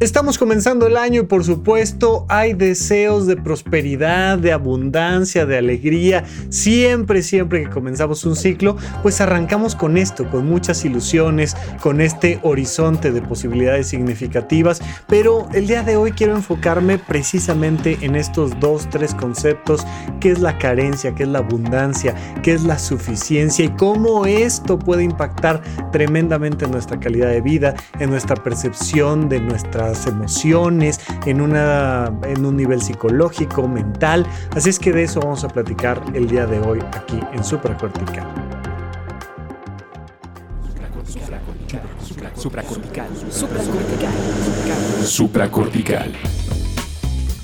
Estamos comenzando el año y por supuesto hay deseos de prosperidad, de abundancia, de alegría. Siempre, siempre que comenzamos un ciclo, pues arrancamos con esto, con muchas ilusiones, con este horizonte de posibilidades significativas. Pero el día de hoy quiero enfocarme precisamente en estos dos, tres conceptos, qué es la carencia, qué es la abundancia, qué es la suficiencia y cómo esto puede impactar tremendamente en nuestra calidad de vida, en nuestra percepción de nuestra emociones, en, una, en un nivel psicológico, mental. Así es que de eso vamos a platicar el día de hoy aquí en Supracortical. Supracortical. Supracortical.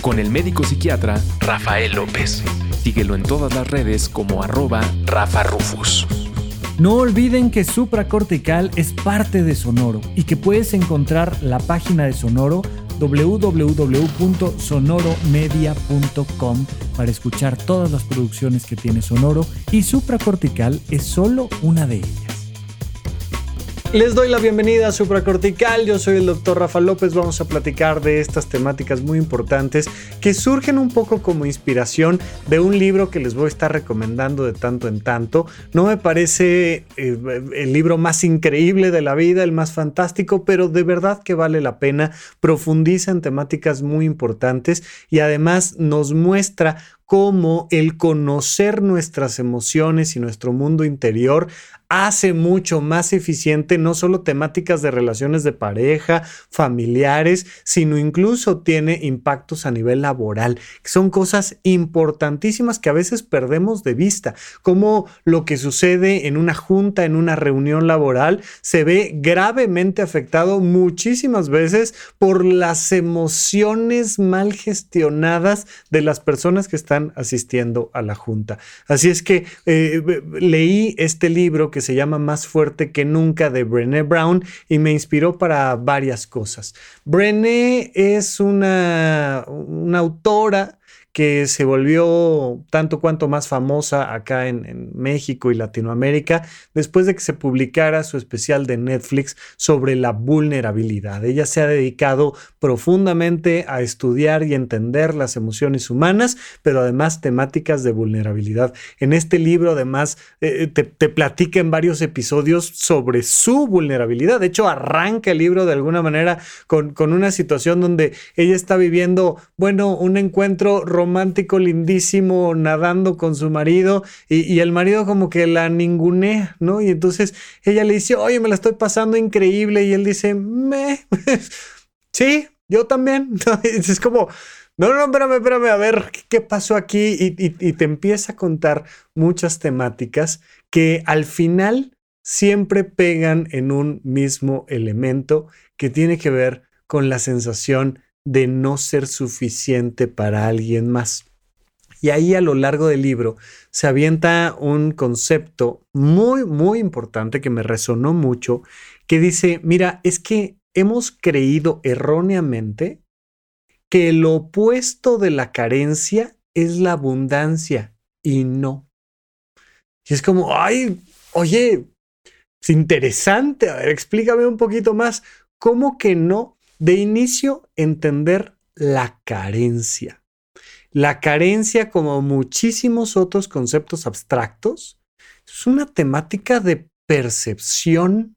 Con el médico psiquiatra Rafael López. Síguelo en todas las redes como arroba Rafa Rufus. No olviden que Supracortical es parte de Sonoro y que puedes encontrar la página de Sonoro www.sonoromedia.com para escuchar todas las producciones que tiene Sonoro y Supracortical es solo una de ellas. Les doy la bienvenida a Supracortical, yo soy el doctor Rafa López, vamos a platicar de estas temáticas muy importantes que surgen un poco como inspiración de un libro que les voy a estar recomendando de tanto en tanto. No me parece eh, el libro más increíble de la vida, el más fantástico, pero de verdad que vale la pena, profundiza en temáticas muy importantes y además nos muestra cómo el conocer nuestras emociones y nuestro mundo interior hace mucho más eficiente no solo temáticas de relaciones de pareja, familiares, sino incluso tiene impactos a nivel laboral, son cosas importantísimas que a veces perdemos de vista, como lo que sucede en una junta, en una reunión laboral, se ve gravemente afectado muchísimas veces por las emociones mal gestionadas de las personas que están asistiendo a la junta. Así es que eh, leí este libro que se llama Más fuerte que nunca de Brené Brown y me inspiró para varias cosas. Brené es una, una autora que se volvió tanto cuanto más famosa acá en, México y Latinoamérica después de que se publicara su especial de Netflix sobre la vulnerabilidad. Ella se ha dedicado profundamente a estudiar y entender las emociones humanas, pero además temáticas de vulnerabilidad. En este libro además eh, te, te platica en varios episodios sobre su vulnerabilidad. De hecho, arranca el libro de alguna manera con, con una situación donde ella está viviendo, bueno, un encuentro romántico romántico lindísimo nadando con su marido y, el marido como que la ningunea, ¿no? Y entonces ella le dice, oye, me la estoy pasando increíble y él dice, me, sí, yo también. es como, no, no, espérame, espérame, a ver qué pasó aquí y, y te empieza a contar muchas temáticas que al final siempre pegan en un mismo elemento que tiene que ver con la sensación de no ser suficiente para alguien más. Y ahí a lo largo del libro se avienta un concepto muy, muy importante que me resonó mucho, que dice, mira, es que hemos creído erróneamente que el opuesto de la carencia es la abundancia y no. Y es como, ay, oye, es interesante, a ver, explícame un poquito más, ¿cómo que no? De inicio, entender la carencia. La carencia, como muchísimos otros conceptos abstractos, es una temática de percepción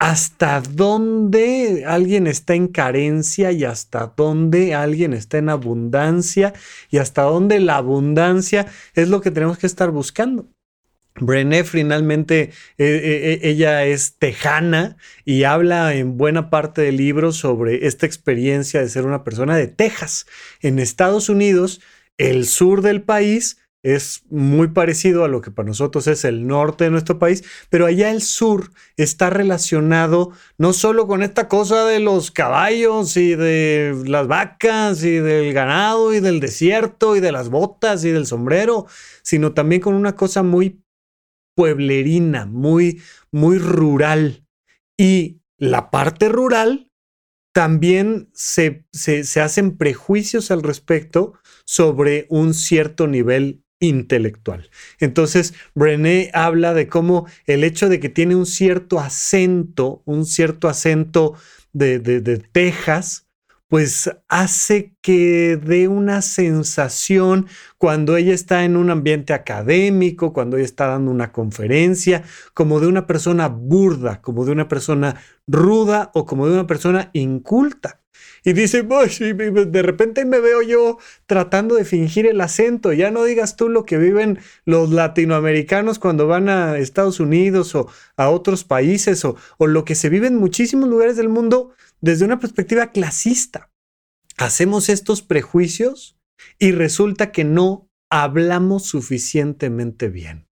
hasta dónde alguien está en carencia y hasta dónde alguien está en abundancia y hasta dónde la abundancia es lo que tenemos que estar buscando. Brené finalmente, eh, eh, eh, ella es tejana y habla en buena parte del libro sobre esta experiencia de ser una persona de Texas. En Estados Unidos, el sur del país es muy parecido a lo que para nosotros es el norte de nuestro país, pero allá el sur está relacionado no solo con esta cosa de los caballos y de las vacas y del ganado y del desierto y de las botas y del sombrero, sino también con una cosa muy pueblerina, muy, muy rural. Y la parte rural también se, se, hacen prejuicios al respecto sobre un cierto nivel intelectual. Entonces, Brené habla de cómo el hecho de que tiene un cierto acento, un cierto acento de, de, de Texas, pues hace que dé una sensación cuando ella está en un ambiente académico, cuando ella está dando una conferencia, como de una persona burda, como de una persona ruda o como de una persona inculta. Y dice, de repente me veo yo tratando de fingir el acento. Ya no digas tú lo que viven los latinoamericanos cuando van a Estados Unidos o a otros países o, o lo que se vive en muchísimos lugares del mundo desde una perspectiva clasista. Hacemos estos prejuicios y resulta que no hablamos suficientemente bien.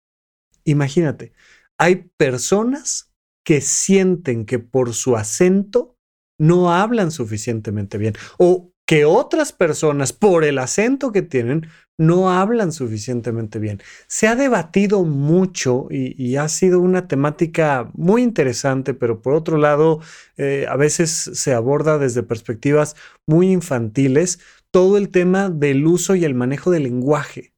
Imagínate, hay personas que sienten que por su acento no hablan suficientemente bien o que otras personas, por el acento que tienen, no hablan suficientemente bien. Se ha debatido mucho y, ha sido una temática muy interesante, pero por otro lado, eh, a veces se aborda desde perspectivas muy infantiles todo el tema del uso y el manejo del lenguaje.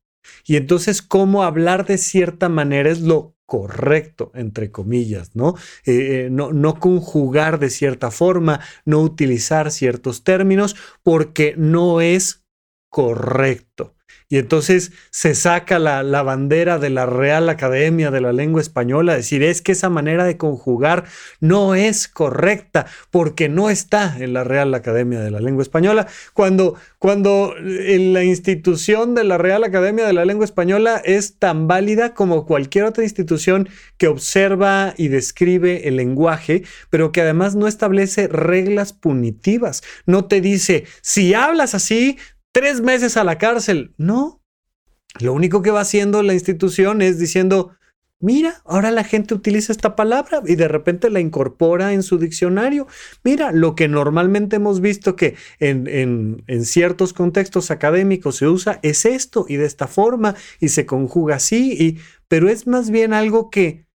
Y entonces, cómo hablar de cierta manera es lo correcto, entre comillas, ¿no? Eh, eh, ¿no? No conjugar de cierta forma, no utilizar ciertos términos, porque no es correcto. Y entonces se saca la, bandera de la Real Academia de la Lengua Española, decir, es que esa manera de conjugar no es correcta porque no está en la Real Academia de la Lengua Española, cuando, cuando la institución de la Real Academia de la Lengua Española es tan válida como cualquier otra institución que observa y describe el lenguaje, pero que además no establece reglas punitivas. No te dice, si hablas así, tres meses a la cárcel. No. Lo único que va haciendo la institución es diciendo, mira, ahora la gente utiliza esta palabra y de repente la incorpora en su diccionario. Mira, lo que normalmente hemos visto que en, en, ciertos contextos académicos se usa es esto y de esta forma y se conjuga así, y, pero es más bien algo que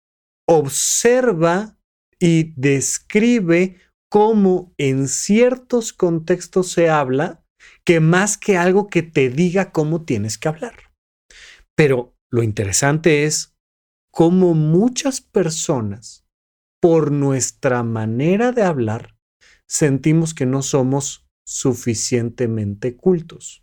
observa y describe cómo en ciertos contextos se habla que más que algo que te diga cómo tienes que hablar. Pero lo interesante es cómo muchas personas, por nuestra manera de hablar, sentimos que no somos suficientemente cultos.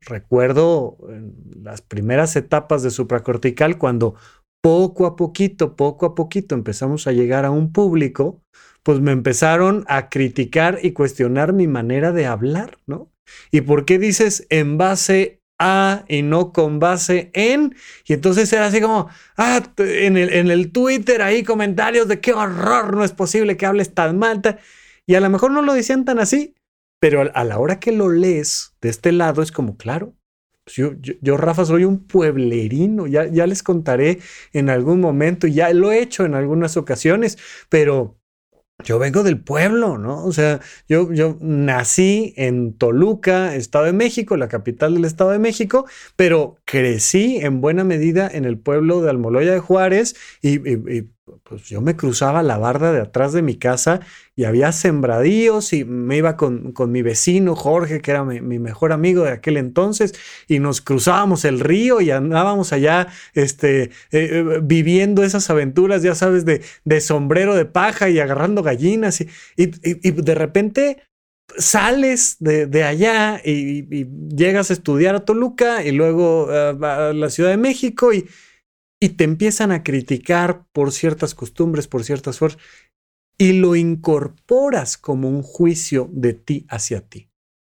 recuerdo en las primeras etapas de supracortical cuando poco a poquito, poco a poquito empezamos a llegar a un público pues me empezaron a criticar y cuestionar mi manera de hablar, ¿no? ¿Y por qué dices en base a y no con base en? Y entonces era así como, ah, en el, en el Twitter ahí comentarios de qué horror, no es posible que hables tan mal. Y a lo mejor no lo decían tan así, pero a la hora que lo lees de este lado es como, claro, pues yo, yo, Rafa, soy un pueblerino, ya, ya les contaré en algún momento, ya lo he hecho en algunas ocasiones, pero yo vengo del pueblo, ¿no? O sea, yo, yo nací en Toluca, Estado de México, la capital del Estado de México, pero crecí en buena medida en el pueblo de Almoloya de Juárez y, pues yo me cruzaba la barda de atrás de mi casa y había sembradíos y me iba con, con mi vecino Jorge, que era mi, mejor amigo de aquel entonces, y nos cruzábamos el río y andábamos allá este, eh, eh, viviendo esas aventuras, ya sabes, de, de, sombrero de paja y agarrando gallinas y, y, de repente sales de, de allá y, llegas a estudiar a Toluca y luego eh, a la Ciudad de México y y te empiezan a criticar por ciertas costumbres, por ciertas fuerzas, y lo incorporas como un juicio de ti hacia ti.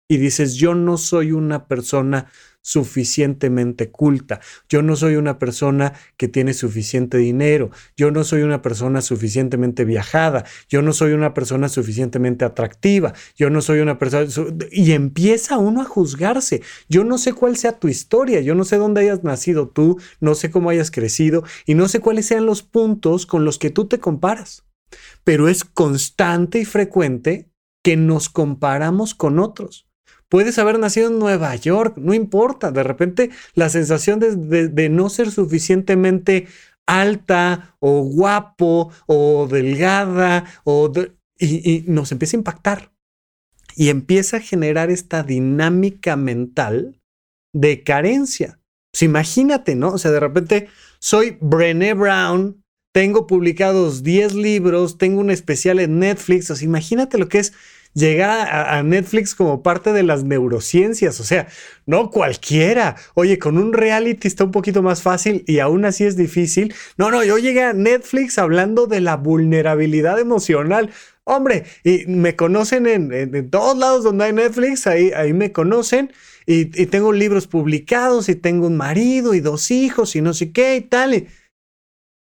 Y dices, yo no soy una persona suficientemente culta. Yo no soy una persona que tiene suficiente dinero. Yo no soy una persona suficientemente viajada. Yo no soy una persona suficientemente atractiva. Yo no soy una persona... Y empieza uno a juzgarse. Yo no sé cuál sea tu historia. Yo no sé dónde hayas nacido tú. No sé cómo hayas crecido. Y no sé cuáles sean los puntos con los que tú te comparas. Pero es constante y frecuente que nos comparamos con otros. Puedes haber nacido en Nueva York, no importa. De repente la sensación de, no ser suficientemente alta o guapo o delgada o y, nos empieza a impactar. Y empieza a generar esta dinámica mental de carencia. Pues imagínate, ¿no? O sea, de repente soy Brené Brown, tengo publicados 10 libros, tengo un especial en Netflix. O sea, imagínate lo que es llegar a, Netflix como parte de las neurociencias, o sea, no cualquiera. Oye, con un reality está un poquito más fácil y aún así es difícil. No, no, yo llegué a Netflix hablando de la vulnerabilidad emocional. Hombre, y me conocen en, todos lados donde hay Netflix, ahí, ahí me conocen. Y, tengo libros publicados y tengo un marido y dos hijos y no sé qué y tal.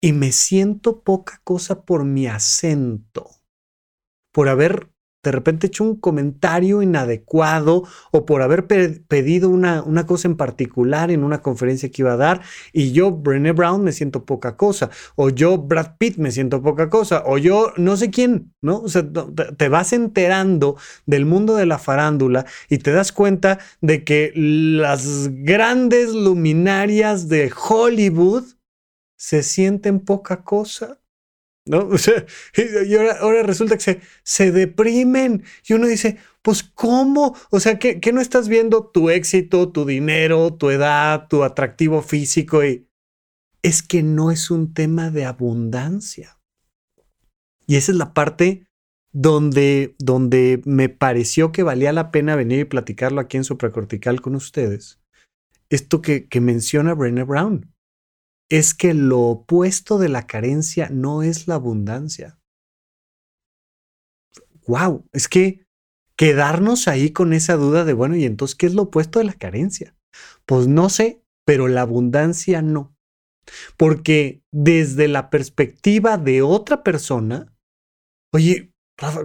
y me siento poca cosa por mi acento, por haber de repente hecho un comentario inadecuado o por haber pedido una, una, cosa en particular en una conferencia que iba a dar y yo, Brené Brown, me siento poca cosa, o yo, Brad Pitt, me siento poca cosa, o yo, no sé quién, ¿no? O sea, te vas enterando del mundo de la farándula y te das cuenta de que las grandes luminarias de Hollywood se sienten poca cosa. ¿No? O sea, y ahora, resulta que se, se, deprimen y uno dice, pues ¿cómo? O sea, ¿qué, no estás viendo tu éxito, tu dinero, tu edad, tu atractivo físico? Y es que no es un tema de abundancia. Y esa es la parte donde, donde me pareció que valía la pena venir y platicarlo aquí en Supracortical con ustedes. Esto que, que menciona Brené Brown es que lo opuesto de la carencia no es la abundancia. Wow, es que quedarnos ahí con esa duda de, bueno, ¿y entonces qué es lo opuesto de la carencia? Pues no sé, pero la abundancia no. Porque desde la perspectiva de otra persona, oye,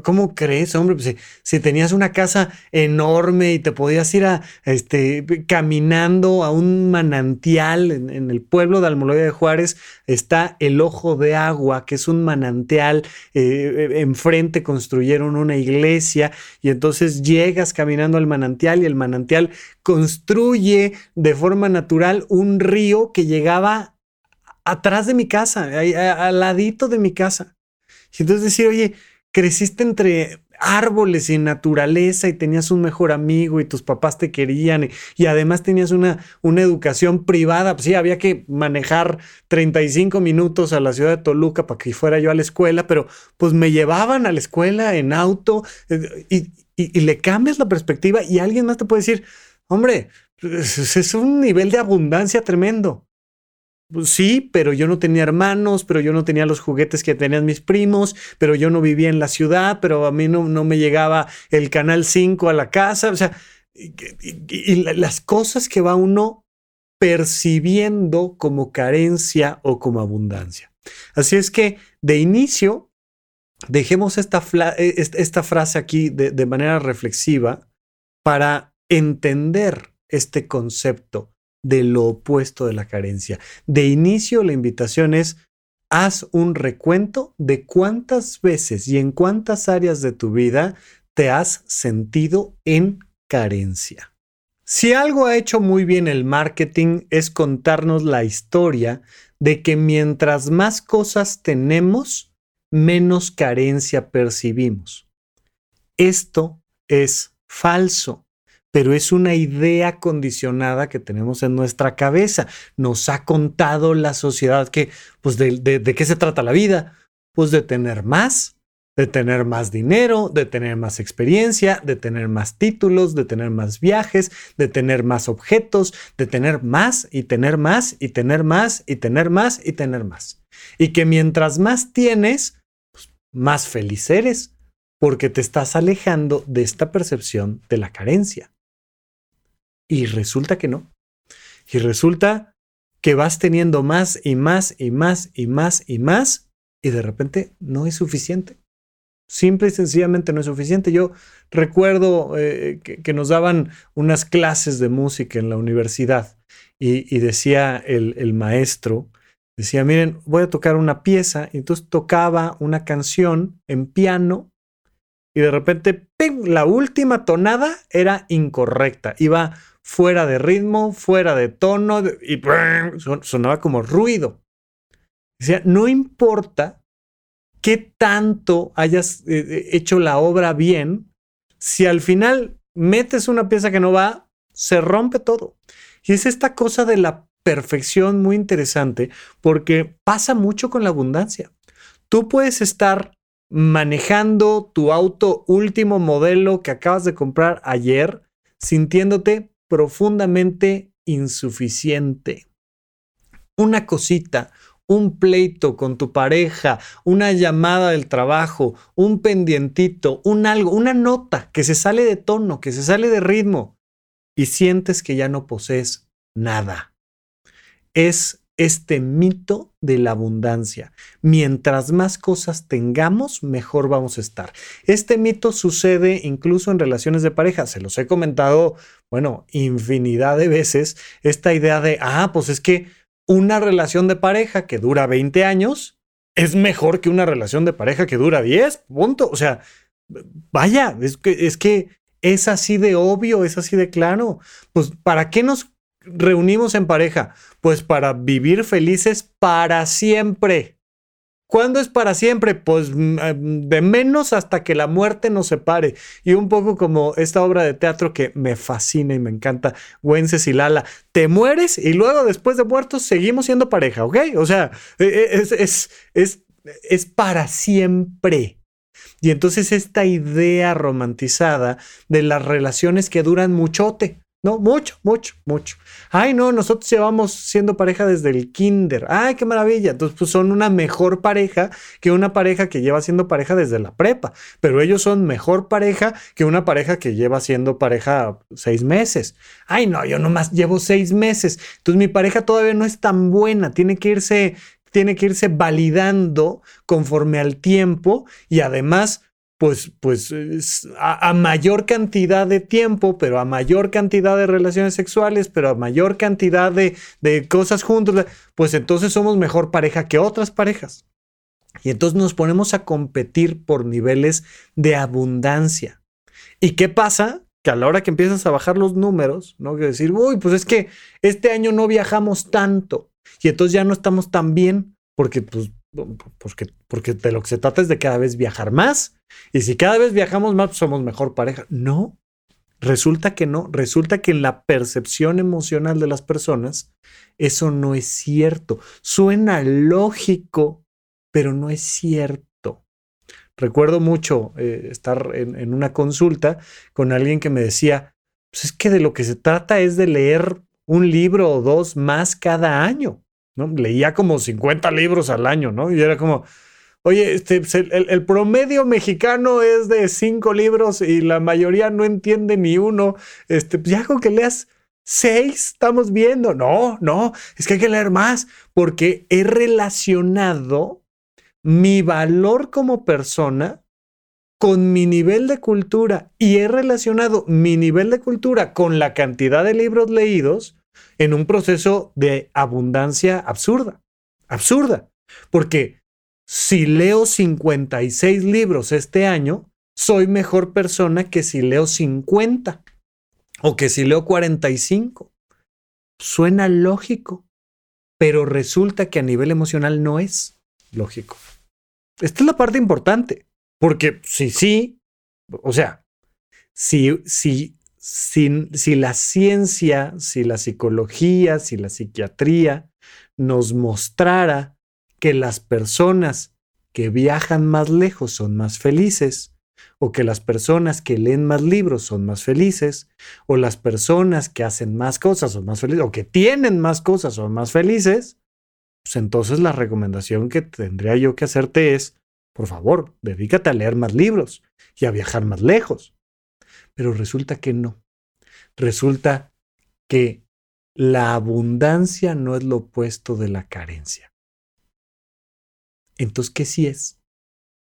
¿cómo crees, hombre? Pues, si, tenías una casa enorme y te podías ir este, caminando a un manantial en, el pueblo de Almoloya de Juárez, está el Ojo de Agua, que es un manantial. Eh, eh, enfrente construyeron una iglesia y entonces llegas caminando al manantial y el manantial construye de forma natural un río que llegaba atrás de mi casa, al ladito de mi casa. Y entonces decir, oye, creciste entre árboles y naturaleza y tenías un mejor amigo y tus papás te querían y, además tenías una, una educación privada, pues sí, había que manejar 35 minutos a la ciudad de Toluca para que fuera yo a la escuela, pero pues me llevaban a la escuela en auto eh, y, y le cambias la perspectiva y alguien más te puede decir, hombre, pues, es un nivel de abundancia tremendo. Pues sí, pero yo no tenía hermanos, pero yo no tenía los juguetes que tenían mis primos, pero yo no vivía en la ciudad, pero a mí no, no me llegaba el Canal 5 a la casa. O sea, y, las cosas que va uno percibiendo como carencia o como abundancia. Así es que de inicio, dejemos esta, e, esta frase aquí de, de manera reflexiva para entender este concepto de lo opuesto de la carencia. De inicio, la invitación es, haz un recuento de cuántas veces y en cuántas áreas de tu vida te has sentido en carencia. Si algo ha hecho muy bien el marketing es contarnos la historia de que mientras más cosas tenemos, menos carencia percibimos. Esto es falso pero es una idea condicionada que tenemos en nuestra cabeza. Nos ha contado la sociedad que, pues, de, qué se trata la vida? Pues de tener más, de tener más dinero, de tener más experiencia, de tener más títulos, de tener más viajes, de tener más objetos, de tener más y tener más y tener más y tener más y tener más. Y que mientras más tienes, pues, más feliz eres, porque te estás alejando de esta percepción de la carencia. Y resulta que no. Y resulta que vas teniendo más y más y más y más y más y de repente no es suficiente. Simple y sencillamente no es suficiente. Yo recuerdo eh, que, nos daban unas clases de música en la universidad y, decía el, maestro, decía, miren, voy a tocar una pieza y entonces tocaba una canción en piano y de repente, la última tonada era incorrecta. Iba fuera de ritmo, fuera de tono y sonaba como ruido. Decía, no importa qué tanto hayas eh, eh, hecho la obra bien, si al final metes una pieza que no va, se rompe todo. Y es esta cosa de la perfección muy interesante porque pasa mucho con la abundancia. Tú puedes estar manejando tu auto último modelo que acabas de comprar ayer, sintiéndote profundamente insuficiente. Una cosita, un pleito con tu pareja, una llamada del trabajo, un pendientito, un algo, una nota que se sale de tono, que se sale de ritmo y sientes que ya no posees nada. Es este mito de la abundancia. Mientras más cosas tengamos, mejor vamos a estar. Este mito sucede incluso en relaciones de pareja. Se los he comentado, bueno, infinidad de veces. Esta idea de, ah, pues es que una relación de pareja que dura 20 años es mejor que una relación de pareja que dura 10, punto. O sea, vaya, es que, es que es así de obvio, es así de claro. Pues, ¿para qué nos reunimos en pareja? Pues para vivir felices para siempre. ¿Cuándo es para siempre? Pues mm, eh, de menos hasta que la muerte nos separe. Y un poco como esta obra de teatro que me fascina y me encanta, Wences y Lala. Te mueres y luego después de muertos seguimos siendo pareja, ¿ok? O sea, e, e, es, es, es, es para siempre. Y entonces esta idea romantizada de las relaciones que duran muchote, no, mucho, mucho, mucho. Ay, no, nosotros llevamos siendo pareja desde el kinder. Ay, qué maravilla. Entonces, pues son una mejor pareja que una pareja que lleva siendo pareja desde la prepa. Pero ellos son mejor pareja que una pareja que lleva siendo pareja seis meses. Ay, no, yo nomás llevo seis meses. Entonces, mi pareja todavía no es tan buena. Tiene que irse, tiene que irse validando conforme al tiempo y además pues, pues a, mayor cantidad de tiempo, pero a mayor cantidad de relaciones sexuales, pero a mayor cantidad de, de cosas juntos, pues entonces somos mejor pareja que otras parejas. Y entonces nos ponemos a competir por niveles de abundancia. ¿Y qué pasa? Que a la hora que empiezas a bajar los números, ¿no? Que decir, uy, pues es que este año no viajamos tanto y entonces ya no estamos tan bien porque pues porque, porque de lo que se trata es de cada vez viajar más. Y si cada vez viajamos más, pues somos mejor pareja. No, resulta que no. Resulta que en la percepción emocional de las personas, eso no es cierto. Suena lógico, pero no es cierto. Recuerdo mucho eh, estar en, en una consulta con alguien que me decía, pues es que de lo que se trata es de leer un libro o dos más cada año. Leía como 50 libros al año, ¿no? Y era como, oye, este, pues, el, promedio mexicano es de cinco libros y la mayoría no entiende ni uno. Este, pues ya con que leas seis, estamos viendo. No, no, es que hay que leer más porque he relacionado mi valor como persona con mi nivel de cultura y he relacionado mi nivel de cultura con la cantidad de libros leídos en un proceso de abundancia absurda, absurda, porque si leo 56 libros este año, soy mejor persona que si leo 50 o que si leo 45. Suena lógico, pero resulta que a nivel emocional no es lógico. Esta es la parte importante, porque si sí, o sea, si, si si, la ciencia, si la psicología, si la psiquiatría nos mostrara que las personas que viajan más lejos son más felices, o que las personas que leen más libros son más felices, o las personas que hacen más cosas son más felices, o que tienen más cosas son más felices, pues entonces la recomendación que tendría yo que hacerte es, por favor, dedícate a leer más libros y a viajar más lejos. Pero resulta que no. Resulta que la abundancia no es lo opuesto de la carencia. Entonces, ¿qué sí es?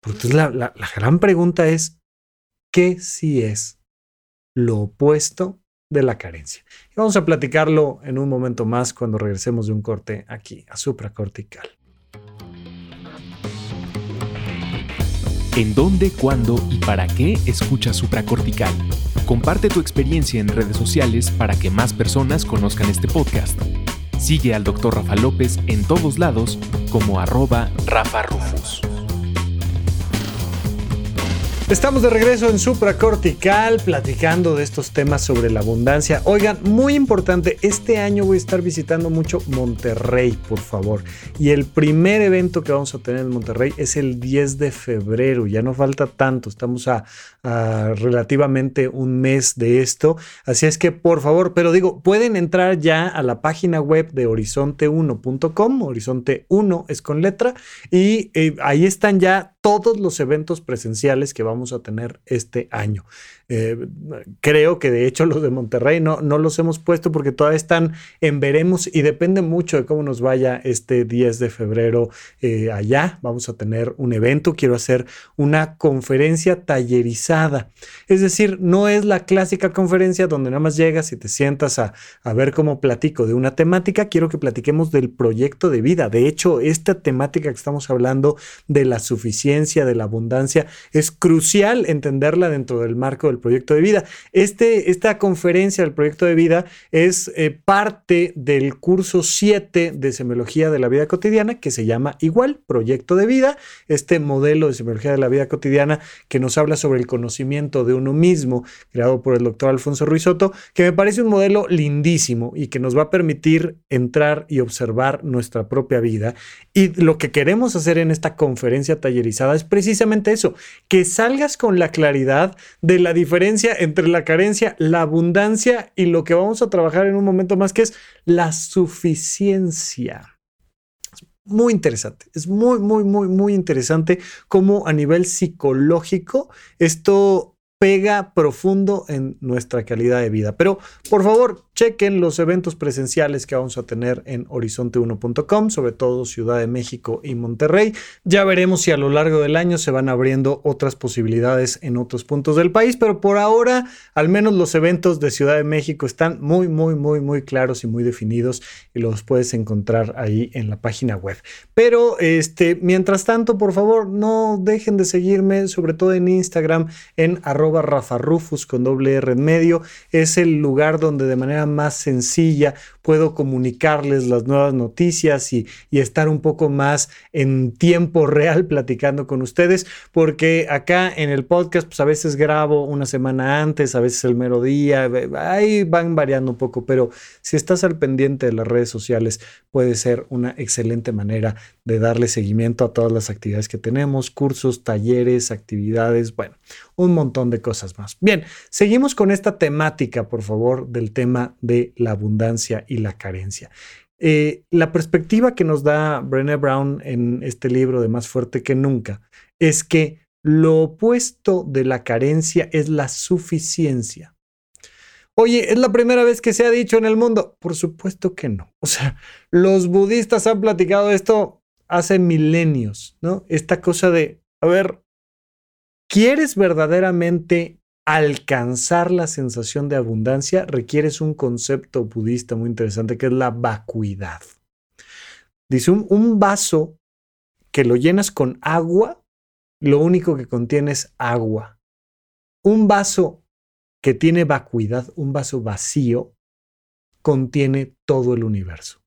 Porque la, la, gran pregunta es, ¿qué sí es lo opuesto de la carencia? Y vamos a platicarlo en un momento más cuando regresemos de un corte aquí a supracortical. ¿En dónde, cuándo y para qué escucha supracortical? Comparte tu experiencia en redes sociales para que más personas conozcan este podcast. Sigue al Dr. Rafa López en todos lados como arroba Rafa Rufus. Estamos de regreso en Supracortical platicando de estos temas sobre la abundancia. Oigan, muy importante, este año voy a estar visitando mucho Monterrey, por favor. Y el primer evento que vamos a tener en Monterrey es el 10 de febrero. Ya no falta tanto, estamos a, relativamente un mes de esto. Así es que, por favor, pero digo, pueden entrar ya a la página web de horizonte1.com. Horizonte 1 es con letra. Y eh, ahí están ya todos los eventos presenciales que vamos a tener este año. Eh, creo que de hecho los de Monterrey no, no los hemos puesto porque todavía están en veremos y depende mucho de cómo nos vaya este 10 de febrero eh, allá. Vamos a tener un evento, quiero hacer una conferencia tallerizada. Es decir, no es la clásica conferencia donde nada más llegas y te sientas a, a ver cómo platico de una temática, quiero que platiquemos del proyecto de vida. De hecho, esta temática que estamos hablando de la suficiencia, de la abundancia, es crucial entenderla dentro del marco del proyecto de vida. Este, esta conferencia del proyecto de vida es eh, parte del curso 7 de semiología de la vida cotidiana que se llama igual, proyecto de vida, este modelo de semiología de la vida cotidiana que nos habla sobre el conocimiento de uno mismo, creado por el doctor Alfonso Ruizotto, que me parece un modelo lindísimo y que nos va a permitir entrar y observar nuestra propia vida. Y lo que queremos hacer en esta conferencia tallerizada es precisamente eso, que salgas con la claridad de la diferencia diferencia entre la carencia, la abundancia y lo que vamos a trabajar en un momento más, que es la suficiencia. muy interesante, es muy, muy, muy, muy interesante cómo a nivel psicológico esto pega profundo en nuestra calidad de vida. Pero por favor, chequen los eventos presenciales que vamos a tener en horizonte1.com, sobre todo Ciudad de México y Monterrey. Ya veremos si a lo largo del año se van abriendo otras posibilidades en otros puntos del país, pero por ahora, al menos los eventos de Ciudad de México están muy, muy, muy, muy claros y muy definidos y los puedes encontrar ahí en la página web. Pero este, mientras tanto, por favor, no dejen de seguirme, sobre todo en Instagram, en arroba rafarufus con doble R en medio. Es el lugar donde de manera más sencilla puedo comunicarles las nuevas noticias y, estar un poco más en tiempo real platicando con ustedes, porque acá en el podcast pues a veces grabo una semana antes, a veces el mero día, ahí van variando un poco, pero si estás al pendiente de las redes sociales puede ser una excelente manera de darle seguimiento a todas las actividades que tenemos, cursos, talleres, actividades, bueno, un montón de cosas más. Bien, seguimos con esta temática, por favor, del tema de la abundancia y la carencia. Eh, la perspectiva que nos da Brené Brown en este libro de Más fuerte que nunca es que lo opuesto de la carencia es la suficiencia. Oye, ¿es la primera vez que se ha dicho en el mundo? Por supuesto que no. O sea, los budistas han platicado esto hace milenios, ¿no? Esta cosa de, a ver, ¿quieres verdaderamente alcanzar la sensación de abundancia, requieres un concepto budista muy interesante que es la vacuidad. Dice, un, vaso que lo llenas con agua, lo único que contiene es agua. Un vaso que tiene vacuidad, un vaso vacío, contiene todo el universo.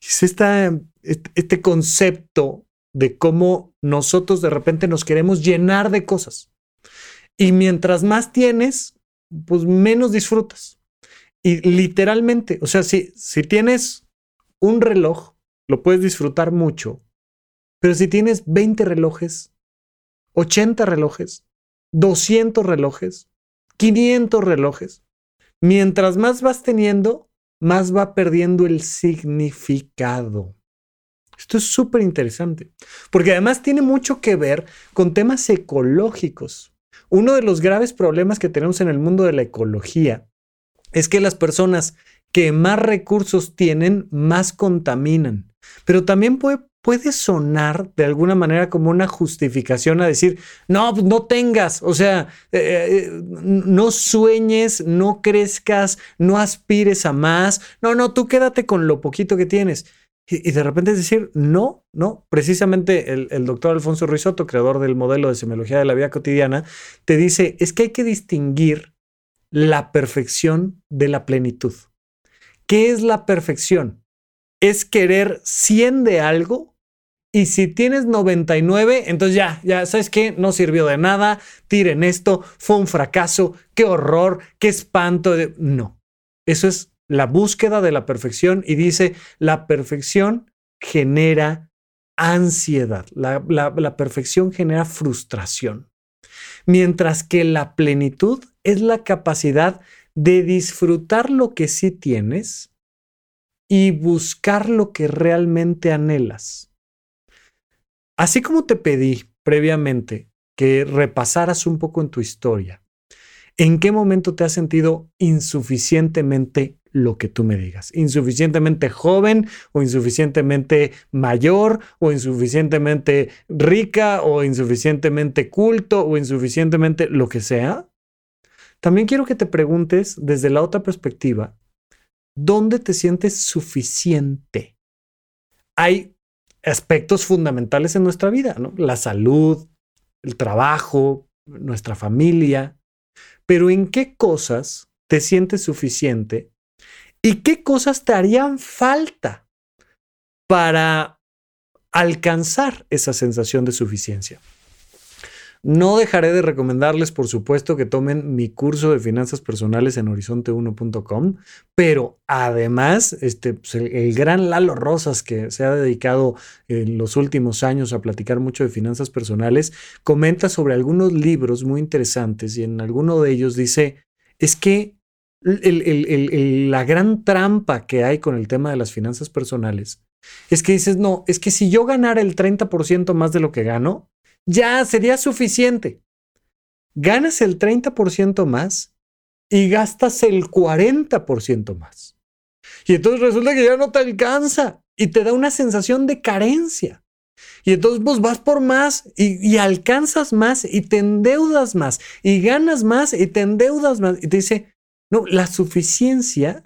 Es este concepto de cómo nosotros de repente nos queremos llenar de cosas. Y mientras más tienes, pues menos disfrutas. Y literalmente, o sea, si, si tienes un reloj, lo puedes disfrutar mucho. Pero si tienes 20 relojes, 80 relojes, 200 relojes, 500 relojes, mientras más vas teniendo, más va perdiendo el significado. Esto es súper interesante, porque además tiene mucho que ver con temas ecológicos. Uno de los graves problemas que tenemos en el mundo de la ecología es que las personas que más recursos tienen, más contaminan. Pero también puede, sonar de alguna manera como una justificación a decir, no, pues no tengas, o sea, eh, eh, no sueñes, no crezcas, no aspires a más, no, no, tú quédate con lo poquito que tienes. Y, de repente es decir, no, no. Precisamente el, doctor Alfonso Ruizotto, creador del modelo de semiología de la vida cotidiana, te dice, es que hay que distinguir la perfección de la plenitud. ¿Qué es la perfección? Es querer 100 de algo Y si tienes 99, entonces ya, ya, ¿sabes qué? No sirvió de nada, tiren esto, fue un fracaso, qué horror, qué espanto. No, eso es la búsqueda de la perfección y dice, la perfección genera ansiedad, la, la perfección genera frustración, mientras que la plenitud es la capacidad de disfrutar lo que sí tienes y buscar lo que realmente anhelas. Así como te pedí previamente que repasaras un poco en tu historia, ¿en qué momento te has sentido insuficientemente lo que tú me digas? ¿Insuficientemente joven o insuficientemente mayor o insuficientemente rica o insuficientemente culto o insuficientemente lo que sea? También quiero que te preguntes desde la otra perspectiva, ¿dónde te sientes suficiente? Hay aspectos fundamentales en nuestra vida, ¿no? La salud, el trabajo, nuestra familia, pero ¿en qué cosas te sientes suficiente y qué cosas te harían falta para alcanzar esa sensación de suficiencia? No dejaré de recomendarles, por supuesto, que tomen mi curso de finanzas personales en horizonte1.com, pero además, este, pues, el, gran Lalo Rosas, que se ha dedicado en los últimos años a platicar mucho de finanzas personales, comenta sobre algunos libros muy interesantes y en alguno de ellos dice, es que la gran trampa que hay con el tema de las finanzas personales es que dices, no, es que si yo ganara el 30% más de lo que gano, ya sería suficiente. Ganas el 30% más y gastas el 40% más. Y entonces resulta que ya no te alcanza y te da una sensación de carencia. Y entonces vos vas por más y, y, alcanzas más y te endeudas más y ganas más y te endeudas más. Y te dice, no, la suficiencia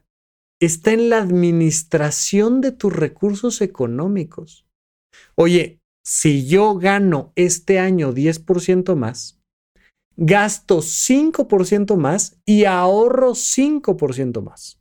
está en la administración de tus recursos económicos. Oye, si yo gano este año 10% más, gasto 5% más y ahorro 5% más.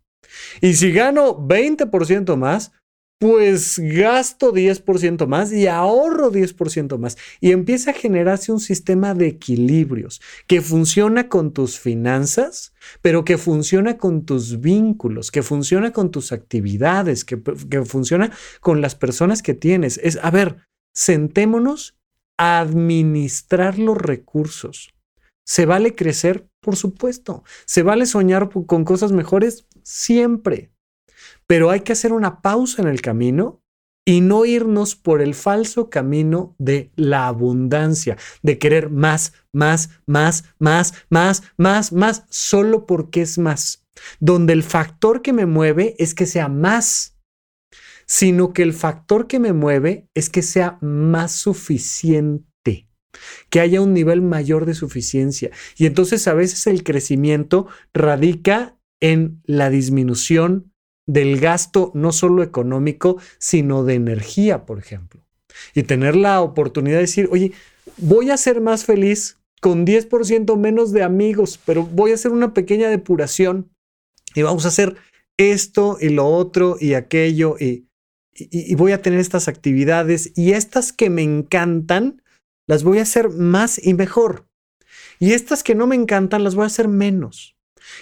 Y si gano 20% más, pues gasto 10% más y ahorro 10% más. Y empieza a generarse un sistema de equilibrios que funciona con tus finanzas, pero que funciona con tus vínculos, que funciona con tus actividades, que, funciona con las personas que tienes. Es, a ver, sentémonos a administrar los recursos. ¿Se vale crecer? Por supuesto. ¿Se vale soñar con cosas mejores? Siempre. Pero hay que hacer una pausa en el camino y no irnos por el falso camino de la abundancia, de querer más, más, más, más, más, más, más, solo porque es más. Donde el factor que me mueve es que sea más sino que el factor que me mueve es que sea más suficiente, que haya un nivel mayor de suficiencia. Y entonces a veces el crecimiento radica en la disminución del gasto no solo económico, sino de energía, por ejemplo. Y tener la oportunidad de decir, oye, voy a ser más feliz con 10% menos de amigos, pero voy a hacer una pequeña depuración y vamos a hacer esto y lo otro y aquello y y, voy a tener estas actividades y estas que me encantan, las voy a hacer más y mejor. Y estas que no me encantan, las voy a hacer menos.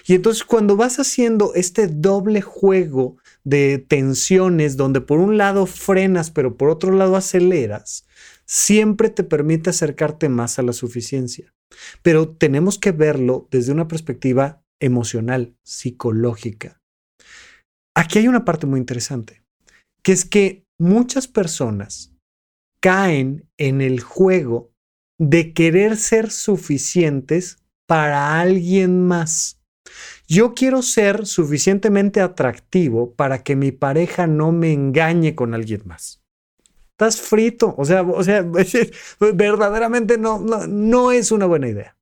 Y entonces cuando vas haciendo este doble juego de tensiones donde por un lado frenas, pero por otro lado aceleras, siempre te permite acercarte más a la suficiencia. Pero tenemos que verlo desde una perspectiva emocional, psicológica. Aquí hay una parte muy interesante que es que muchas personas caen en el juego de querer ser suficientes para alguien más. Yo quiero ser suficientemente atractivo para que mi pareja no me engañe con alguien más. Estás frito, o sea, o sea, verdaderamente no, no, no es una buena idea.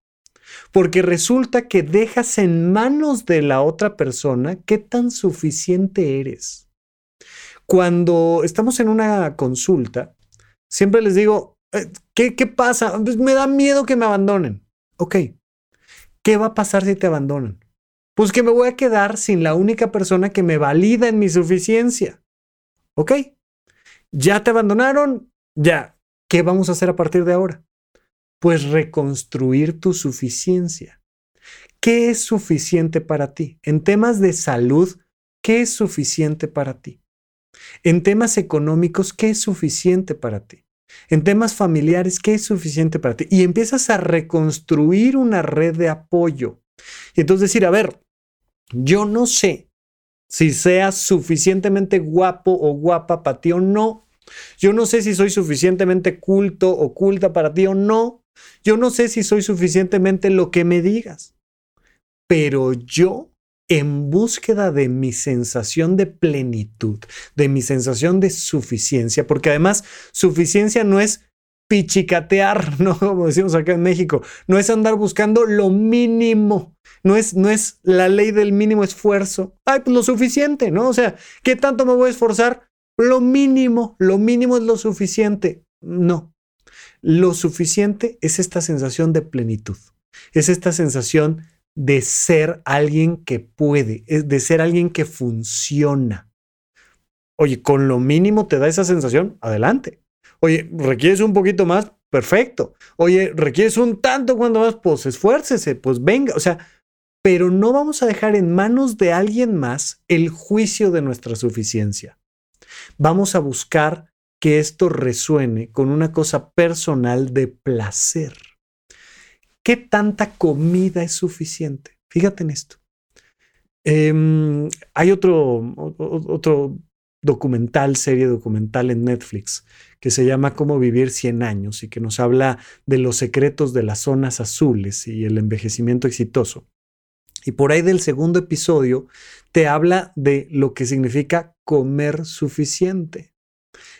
Porque resulta que dejas en manos de la otra persona qué tan suficiente eres. Cuando estamos en una consulta, siempre les digo, eh, ¿qué, qué pasa? Pues me da miedo que me abandonen. Ok, ¿qué va a pasar si te abandonan? Pues que me voy a quedar sin la única persona que me valida en mi suficiencia. ¿Ok? Ya te abandonaron, Ya, ¿qué vamos a hacer a partir de ahora? Pues reconstruir tu suficiencia. ¿Qué es suficiente para ti? En temas de salud, ¿qué es suficiente para ti? En temas económicos, ¿qué es suficiente para ti? En temas familiares, ¿qué es suficiente para ti? Y empiezas a reconstruir una red de apoyo. Y entonces decir, a ver, yo no sé si seas suficientemente guapo o guapa para ti o no. Yo no sé si soy suficientemente culto o culta para ti o no. Yo no sé si soy suficientemente lo que me digas. Pero yo, en búsqueda de mi sensación de plenitud, de mi sensación de suficiencia, porque además suficiencia no es pichicatear, ¿no? Como decimos acá en México, no es andar buscando lo mínimo, no es, no es la ley del mínimo esfuerzo. Ay, pues lo suficiente, ¿no? O sea, ¿qué tanto me voy a esforzar? Lo mínimo, lo mínimo es lo suficiente. No, lo suficiente es esta sensación de plenitud, es esta sensación de ser alguien que puede, de ser alguien que funciona. Oye, con lo mínimo te da esa sensación, adelante. Oye, requieres un poquito más, perfecto. Oye, requieres un tanto cuando más, pues esfuércese, pues venga. O sea, pero no vamos a dejar en manos de alguien más el juicio de nuestra suficiencia. Vamos a buscar que esto resuene con una cosa personal de placer. ¿Qué tanta comida es suficiente? Fíjate en esto. Em, hay otro, otro documental, serie documental en Netflix, que se llama Cómo vivir 100 años y que nos habla de los secretos de las zonas azules y el envejecimiento exitoso. Y por ahí del segundo episodio te habla de lo que significa comer suficiente.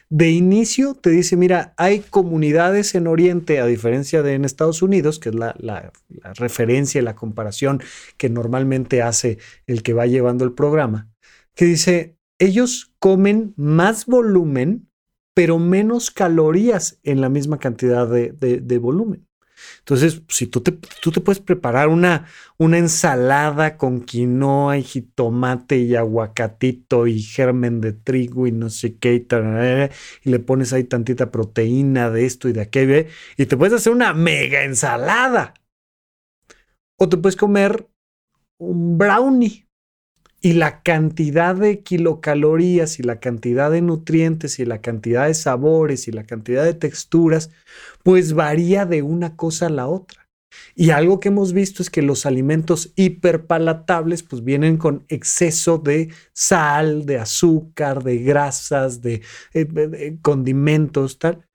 De inicio te dice, mira, hay comunidades en Oriente, a diferencia de en Estados Unidos, que es la, la, referencia y la comparación que normalmente hace el que va llevando el programa, que dice, ellos comen más volumen, pero menos calorías en la misma cantidad de volumen. Entonces, si tú te, puedes preparar una, una ensalada con quinoa y jitomate y aguacatito y germen de trigo y no sé qué, y, le pones ahí tantita proteína de esto y de aquello, y te puedes hacer una mega ensalada. O te puedes comer un brownie y la cantidad de kilocalorías y la cantidad de nutrientes y la cantidad de sabores y la cantidad de texturas, pues varía de una cosa a la otra. Y algo que hemos visto es que los alimentos hiperpalatables pues vienen con exceso de sal, de azúcar, de grasas, de, eh, condimentos, tal.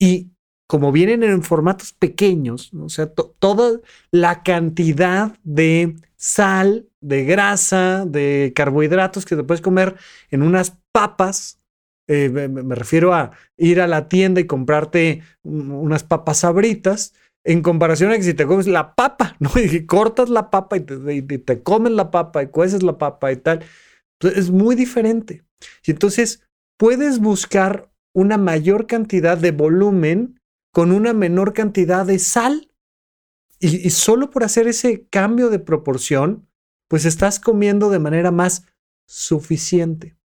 Y como vienen en formatos pequeños, o sea, toda la cantidad de sal, de grasa, de carbohidratos que te puedes comer en unas papas. Eh, me, refiero a ir a la tienda y comprarte unas papas sabritas, en comparación a que si te comes la papa, ¿no? Y cortas la papa y te, comes la papa y cueces la papa y tal. Entonces, es muy diferente. Y entonces puedes buscar una mayor cantidad de volumen con una menor cantidad de sal. Y, solo por hacer ese cambio de proporción, pues estás comiendo de manera más suficiente.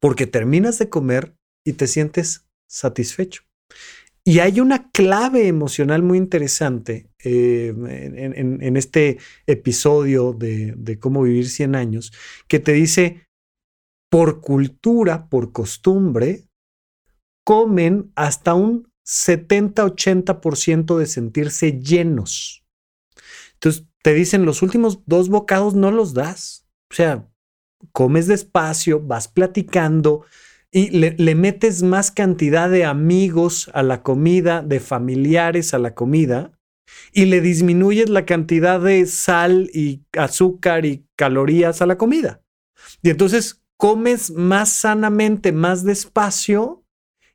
Porque terminas de comer y te sientes satisfecho. Y hay una clave emocional muy interesante eh, en, este episodio de, de, cómo vivir 100 años, que te dice, por cultura, por costumbre, comen hasta un 70-80% de sentirse llenos. Entonces te dicen, los últimos dos bocados no los das. O sea, comes despacio, vas platicando y le, metes más cantidad de amigos a la comida, de familiares a la comida, y le disminuyes la cantidad de sal y azúcar y calorías a la comida. Y entonces comes más sanamente, más despacio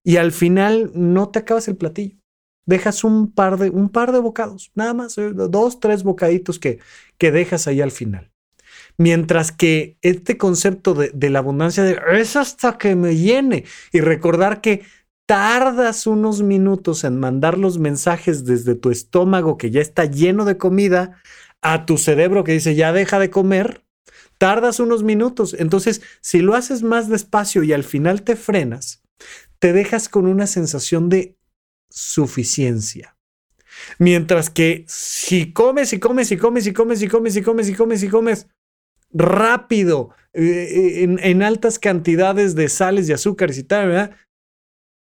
y al final no te acabas el platillo. Dejas un par de, un par de bocados, nada más, eh, dos, tres bocaditos que, que dejas ahí al final. Mientras que este concepto de, de la abundancia de es hasta que me llene y recordar que tardas unos minutos en mandar los mensajes desde tu estómago que ya está lleno de comida a tu cerebro que dice ya deja de comer, tardas unos minutos. Entonces, si lo haces más despacio y al final te frenas, te dejas con una sensación de suficiencia. Mientras que si comes y comes y comes y comes y comes y comes y comes y comes rápido, eh, en, altas cantidades de sales y azúcares y tal,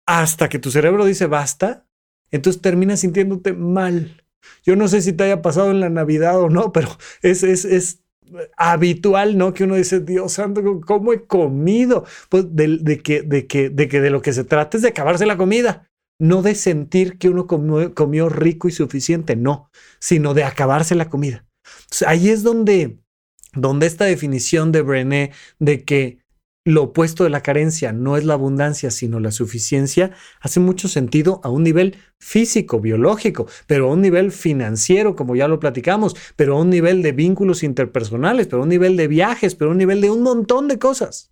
hasta que tu cerebro dice basta, entonces terminas sintiéndote mal. Yo no sé si te haya pasado en la Navidad o no, pero es, es, es habitual, ¿no? Que uno dice, Dios santo, ¿cómo he comido? Pues de, que, de, que, de que de lo que se trata es de acabarse la comida, no de sentir que uno comió, rico y suficiente, no, sino de acabarse la comida. ahí es donde, donde esta definición de Brené de que lo opuesto de la carencia no es la abundancia, sino la suficiencia, hace mucho sentido a un nivel físico, biológico, pero a un nivel financiero, como ya lo platicamos, pero a un nivel de vínculos interpersonales, pero a un nivel de viajes, pero a un nivel de un montón de cosas.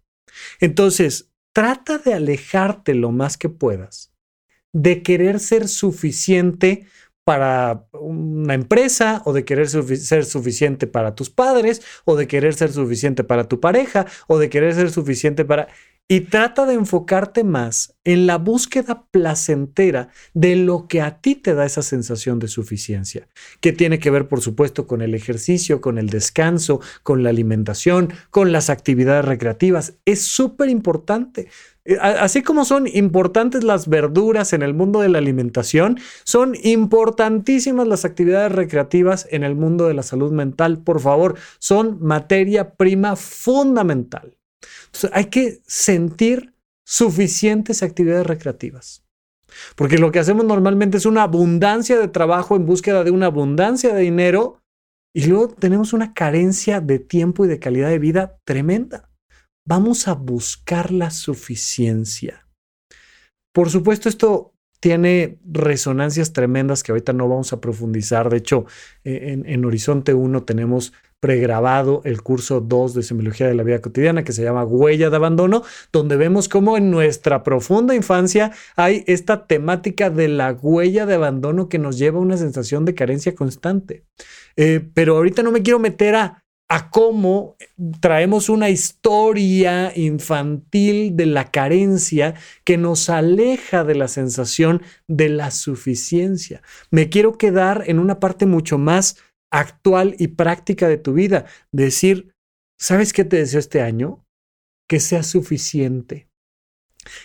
Entonces, trata de alejarte lo más que puedas de querer ser suficiente para una empresa o de querer ser suficiente para tus padres o de querer ser suficiente para tu pareja o de querer ser suficiente para... Y trata de enfocarte más en la búsqueda placentera de lo que a ti te da esa sensación de suficiencia, que tiene que ver, por supuesto, con el ejercicio, con el descanso, con la alimentación, con las actividades recreativas. Es súper importante. Eh, así como son importantes las verduras en el mundo de la alimentación, son importantísimas las actividades recreativas en el mundo de la salud mental. Por favor, son materia prima fundamental. Hay que sentir suficientes actividades recreativas. Porque lo que hacemos normalmente es una abundancia de trabajo en búsqueda de una abundancia de dinero y luego tenemos una carencia de tiempo y de calidad de vida tremenda vamos a buscar la suficiencia. Por supuesto, esto tiene resonancias tremendas que ahorita no vamos a profundizar. De hecho, e, en, Horizonte 1 tenemos pregrabado el curso 2 de Semiología de la Vida Cotidiana que se llama Huella de Abandono, donde vemos cómo en nuestra profunda infancia hay esta temática de la huella de abandono que nos lleva a una sensación de carencia constante. Eh, pero ahorita no me quiero meter a a cómo traemos una historia infantil de la carencia que nos aleja de la sensación de la suficiencia. Me quiero quedar en una parte mucho más actual y práctica de tu vida. Decir, ¿sabes qué te deseo este año? Que sea suficiente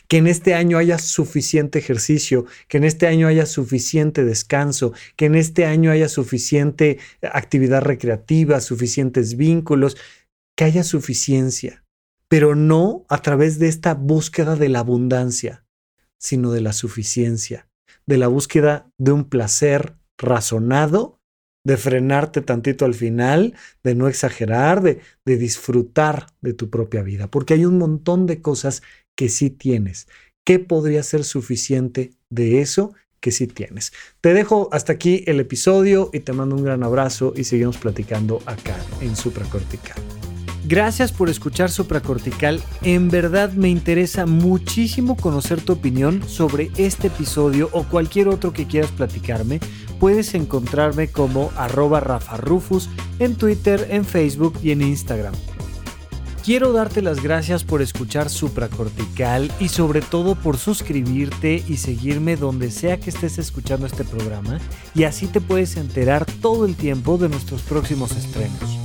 que en este año haya suficiente ejercicio, que en este año haya suficiente descanso, que en este año haya suficiente actividad recreativa, suficientes vínculos, que haya suficiencia, pero no a través de esta búsqueda de la abundancia, sino de la suficiencia, de la búsqueda de un placer razonado, de frenarte tantito al final, de no exagerar, de, disfrutar de tu propia vida, porque hay un montón de cosas que sí tienes. ¿Qué podría ser suficiente de eso que sí tienes? Te dejo hasta aquí el episodio y te mando un gran abrazo y seguimos platicando acá en Supracortical. Gracias por escuchar Supracortical. En verdad me interesa muchísimo conocer tu opinión sobre este episodio o cualquier otro que quieras platicarme. Puedes encontrarme como arroba Rafa Rufus en Twitter, en Facebook y en Instagram. Quiero darte las gracias por escuchar Supracortical y sobre todo por suscribirte y seguirme donde sea que estés escuchando este programa y así te puedes enterar todo el tiempo de nuestros próximos estrenos.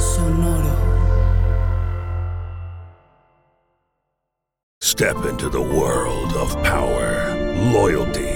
Sonoro. Step into the world of power, loyalty.